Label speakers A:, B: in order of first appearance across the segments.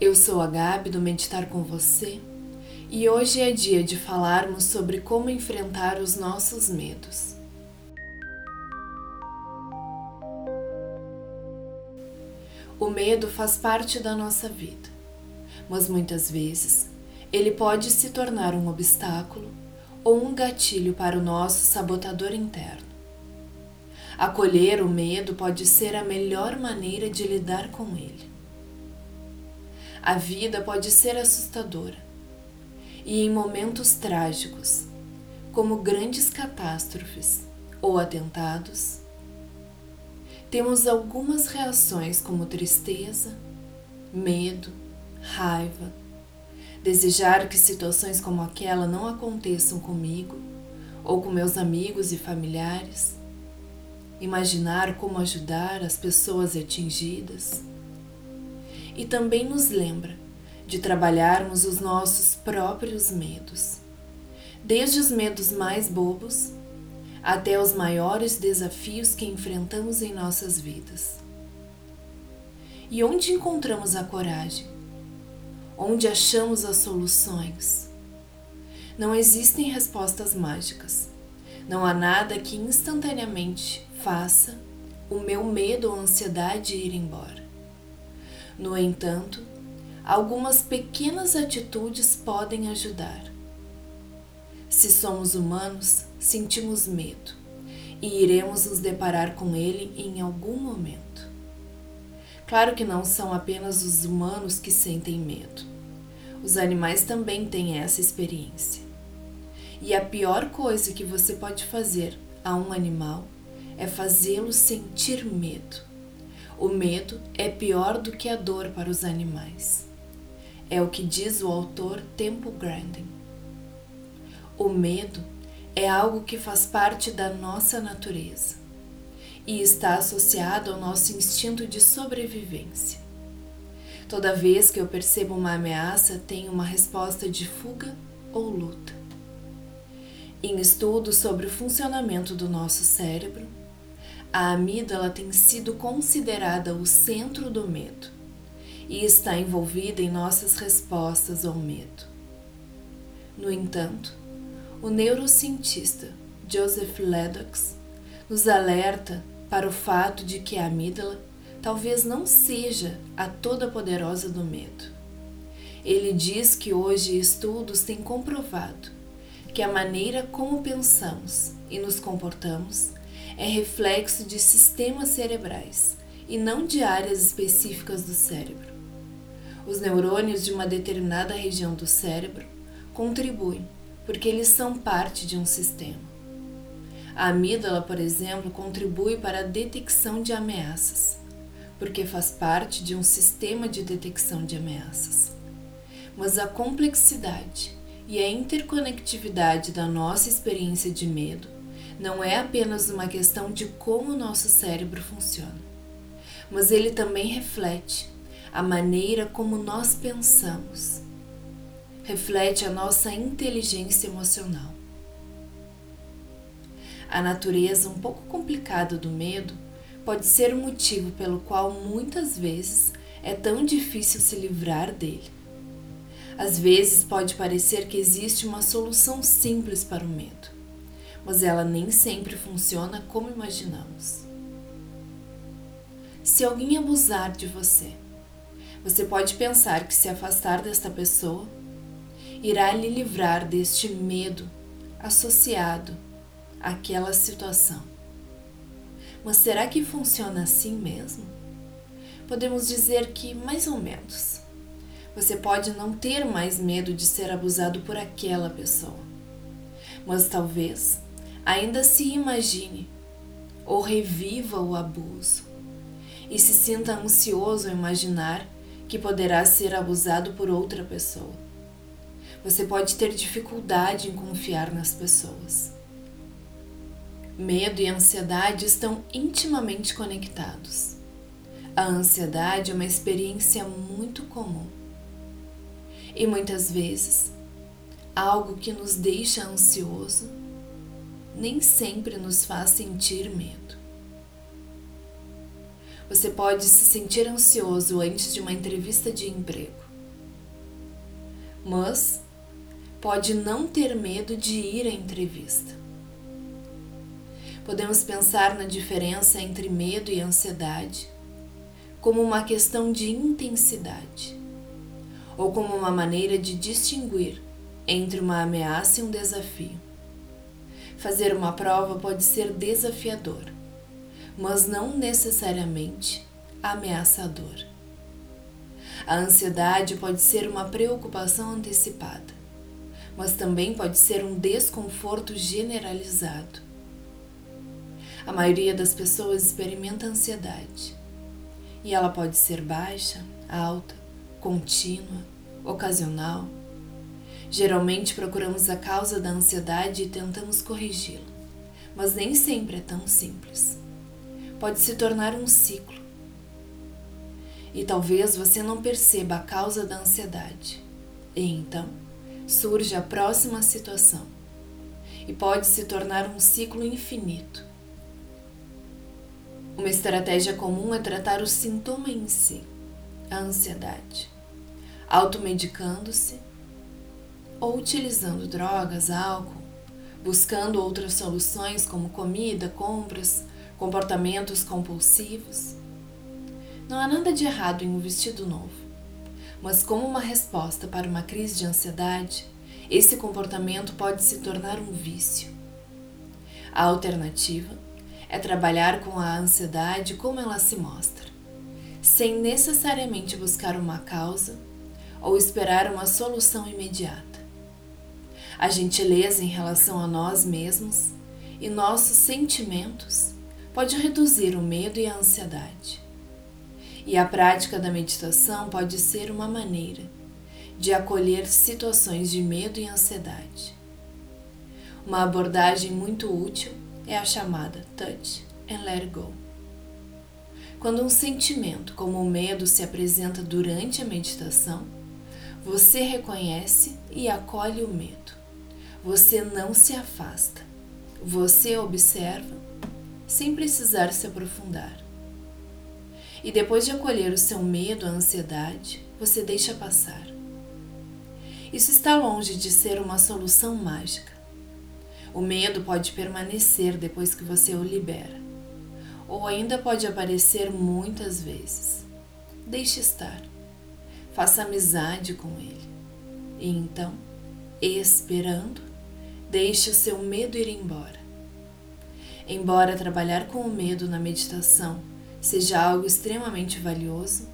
A: Eu sou a Gabi do Meditar com você e hoje é dia de falarmos sobre como enfrentar os nossos medos. O medo faz parte da nossa vida, mas muitas vezes ele pode se tornar um obstáculo ou um gatilho para o nosso sabotador interno. Acolher o medo pode ser a melhor maneira de lidar com ele. A vida pode ser assustadora e, em momentos trágicos, como grandes catástrofes ou atentados, temos algumas reações como tristeza, medo, raiva, desejar que situações como aquela não aconteçam comigo ou com meus amigos e familiares, imaginar como ajudar as pessoas atingidas e também nos lembra de trabalharmos os nossos próprios medos, desde os medos mais bobos até os maiores desafios que enfrentamos em nossas vidas. E onde encontramos a coragem? Onde achamos as soluções? Não existem respostas mágicas. Não há nada que instantaneamente faça o meu medo ou ansiedade ir embora. No entanto, algumas pequenas atitudes podem ajudar. Se somos humanos, sentimos medo e iremos nos deparar com ele em algum momento. Claro que não são apenas os humanos que sentem medo. Os animais também têm essa experiência. E a pior coisa que você pode fazer a um animal é fazê-lo sentir medo. O medo é pior do que a dor para os animais. É o que diz o autor Temple Grandin. O medo é algo que faz parte da nossa natureza e está associado ao nosso instinto de sobrevivência. Toda vez que eu percebo uma ameaça, tenho uma resposta de fuga ou luta. Em estudos sobre o funcionamento do nosso cérebro, a amígdala tem sido considerada o centro do medo e está envolvida em nossas respostas ao medo. No entanto, o neurocientista Joseph Ledox nos alerta para o fato de que a amígdala talvez não seja a toda poderosa do medo. Ele diz que hoje estudos têm comprovado que a maneira como pensamos e nos comportamos é reflexo de sistemas cerebrais e não de áreas específicas do cérebro. Os neurônios de uma determinada região do cérebro contribuem porque eles são parte de um sistema. A amígdala, por exemplo, contribui para a detecção de ameaças, porque faz parte de um sistema de detecção de ameaças. Mas a complexidade e a interconectividade da nossa experiência de medo não é apenas uma questão de como o nosso cérebro funciona, mas ele também reflete a maneira como nós pensamos, reflete a nossa inteligência emocional. A natureza um pouco complicada do medo pode ser o motivo pelo qual muitas vezes é tão difícil se livrar dele. Às vezes pode parecer que existe uma solução simples para o medo mas ela nem sempre funciona como imaginamos. Se alguém abusar de você, você pode pensar que se afastar desta pessoa irá lhe livrar deste medo associado àquela situação. Mas será que funciona assim mesmo? Podemos dizer que mais ou menos. Você pode não ter mais medo de ser abusado por aquela pessoa, mas talvez ainda se imagine ou reviva o abuso e se sinta ansioso ao imaginar que poderá ser abusado por outra pessoa. Você pode ter dificuldade em confiar nas pessoas. Medo e ansiedade estão intimamente conectados. A ansiedade é uma experiência muito comum. E muitas vezes, algo que nos deixa ansioso nem sempre nos faz sentir medo. Você pode se sentir ansioso antes de uma entrevista de emprego, mas pode não ter medo de ir à entrevista. Podemos pensar na diferença entre medo e ansiedade como uma questão de intensidade, ou como uma maneira de distinguir entre uma ameaça e um desafio. Fazer uma prova pode ser desafiador, mas não necessariamente ameaçador. A ansiedade pode ser uma preocupação antecipada, mas também pode ser um desconforto generalizado. A maioria das pessoas experimenta ansiedade e ela pode ser baixa, alta, contínua, ocasional. Geralmente procuramos a causa da ansiedade e tentamos corrigi-la, mas nem sempre é tão simples. Pode se tornar um ciclo. E talvez você não perceba a causa da ansiedade. E então surge a próxima situação. E pode se tornar um ciclo infinito uma estratégia comum é tratar o sintoma em si, a ansiedade, automedicando-se ou utilizando drogas, álcool, buscando outras soluções como comida, compras, comportamentos compulsivos. Não há nada de errado em um vestido novo, mas como uma resposta para uma crise de ansiedade, esse comportamento pode se tornar um vício. A alternativa é trabalhar com a ansiedade como ela se mostra, sem necessariamente buscar uma causa ou esperar uma solução imediata. A gentileza em relação a nós mesmos e nossos sentimentos pode reduzir o medo e a ansiedade. E a prática da meditação pode ser uma maneira de acolher situações de medo e ansiedade. Uma abordagem muito útil é a chamada touch and let go. Quando um sentimento como o medo se apresenta durante a meditação, você reconhece e acolhe o medo. Você não se afasta. Você observa sem precisar se aprofundar. E depois de acolher o seu medo, a ansiedade, você deixa passar. Isso está longe de ser uma solução mágica. O medo pode permanecer depois que você o libera, ou ainda pode aparecer muitas vezes. Deixe estar. Faça amizade com ele. E então, esperando, deixe o seu medo ir embora. Embora trabalhar com o medo na meditação seja algo extremamente valioso,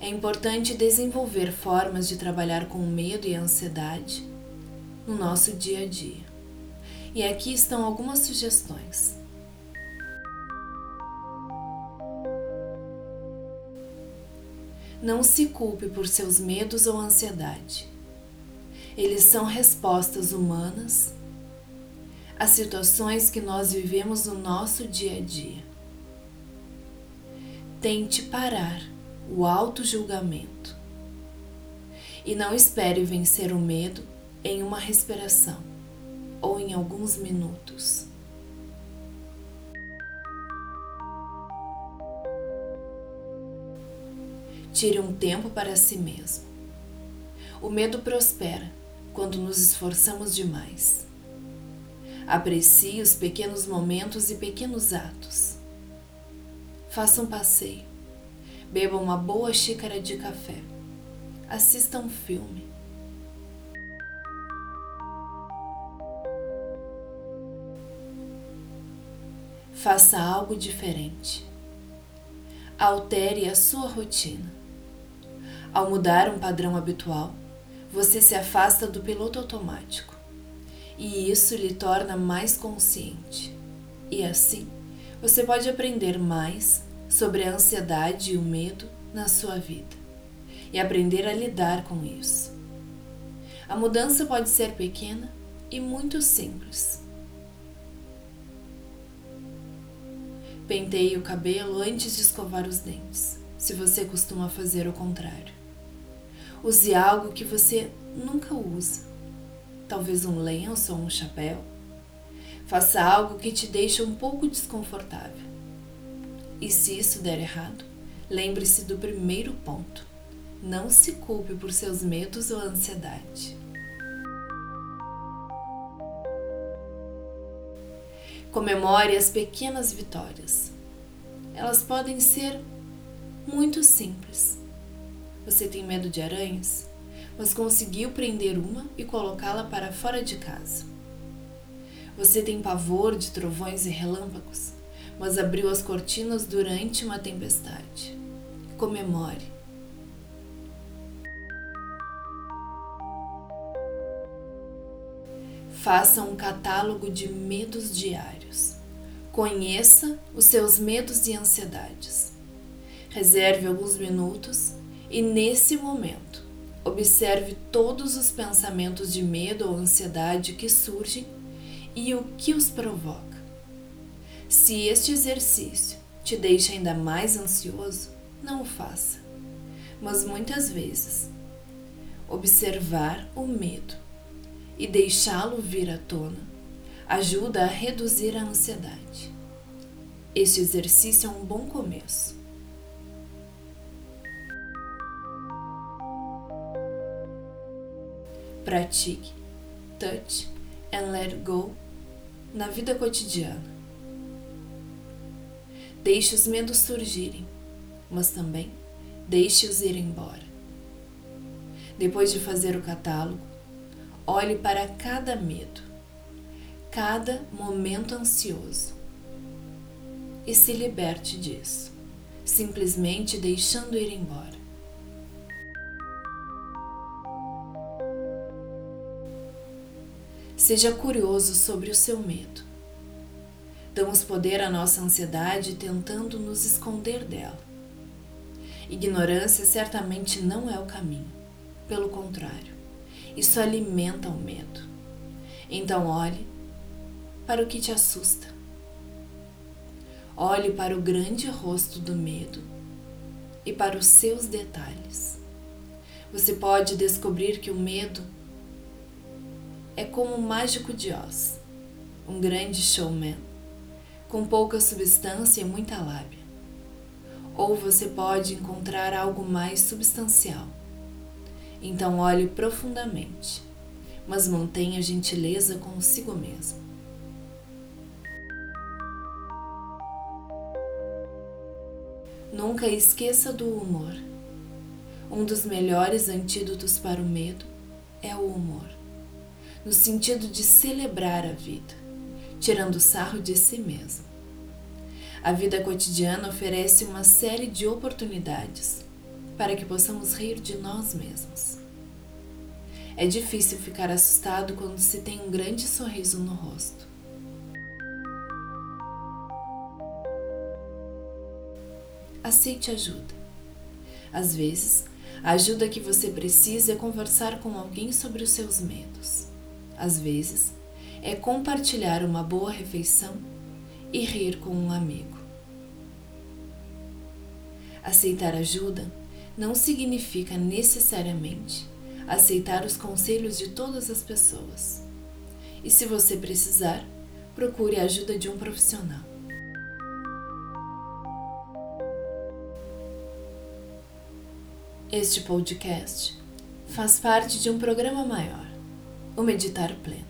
A: é importante desenvolver formas de trabalhar com o medo e a ansiedade no nosso dia a dia. E aqui estão algumas sugestões. Não se culpe por seus medos ou ansiedade. Eles são respostas humanas às situações que nós vivemos no nosso dia a dia. Tente parar o auto-julgamento e não espere vencer o medo em uma respiração ou em alguns minutos. Tire um tempo para si mesmo. O medo prospera quando nos esforçamos demais. Aprecie os pequenos momentos e pequenos atos. Faça um passeio. Beba uma boa xícara de café. Assista um filme Faça algo diferente. Altere a sua rotina. Ao mudar um padrão habitual, você se afasta do piloto automático e isso lhe torna mais consciente. E assim, você pode aprender mais sobre a ansiedade e o medo na sua vida e aprender a lidar com isso. A mudança pode ser pequena e muito simples Penteie o cabelo antes de escovar os dentes, se você costuma fazer o contrário. Use algo que você nunca usa, talvez um lenço ou um chapéu. Faça algo que te deixe um pouco desconfortável. E se isso der errado, lembre-se do primeiro ponto: Não se culpe por seus medos ou ansiedade. Comemore as pequenas vitórias. Elas podem ser muito simples. Você tem medo de aranhas, mas conseguiu prender uma e colocá-la para fora de casa. Você tem pavor de trovões e relâmpagos, mas abriu as cortinas durante uma tempestade. Comemore. Faça um catálogo de medos diários. Conheça os seus medos e ansiedades. Reserve alguns minutos e, nesse momento, observe todos os pensamentos de medo ou ansiedade que surgem e o que os provoca. Se este exercício te deixa ainda mais ansioso, não o faça. Mas muitas vezes, observar o medo e deixá-lo vir à tona ajuda a reduzir a ansiedade. Este exercício é um bom começo. Pratique touch and let go na vida cotidiana. Deixe os medos surgirem, mas também deixe-os ir embora. Depois de fazer o catálogo, olhe para cada medo, cada momento ansioso e se liberte disso, simplesmente deixando ir embora. Seja curioso sobre o seu medo. Damos poder à nossa ansiedade tentando nos esconder dela. Ignorância certamente não é o caminho. Pelo contrário, isso alimenta o medo. Então olhe para o que te assusta. Olhe para o grande rosto do medo e para os seus detalhes. Você pode descobrir que o medo é como um mágico de Oz, um grande showman, com pouca substância e muita lábia. Ou você pode encontrar algo mais substancial. Então olhe profundamente, mas mantenha gentileza consigo mesmo. Nunca esqueça do humor. Um dos melhores antídotos para o medo é o humor no sentido de celebrar a vida, tirando sarro de si mesmo. A vida cotidiana oferece uma série de oportunidades para que possamos rir de nós mesmos. É difícil ficar assustado quando se tem um grande sorriso no rosto. Aceite ajuda. Às vezes, a ajuda que você precisa é conversar com alguém sobre os seus medos às vezes, é compartilhar uma boa refeição e rir com um amigo. Aceitar ajuda não significa necessariamente aceitar os conselhos de todas as pessoas. E se você precisar, procure a ajuda de um profissional. Este podcast faz parte de um programa maior o meditar pleno.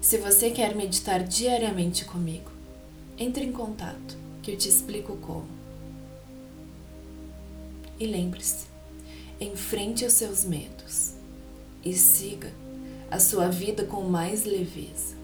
A: Se você quer meditar diariamente comigo, entre em contato que eu te explico como. E lembre-se, enfrente os seus medos e siga a sua vida com mais leveza.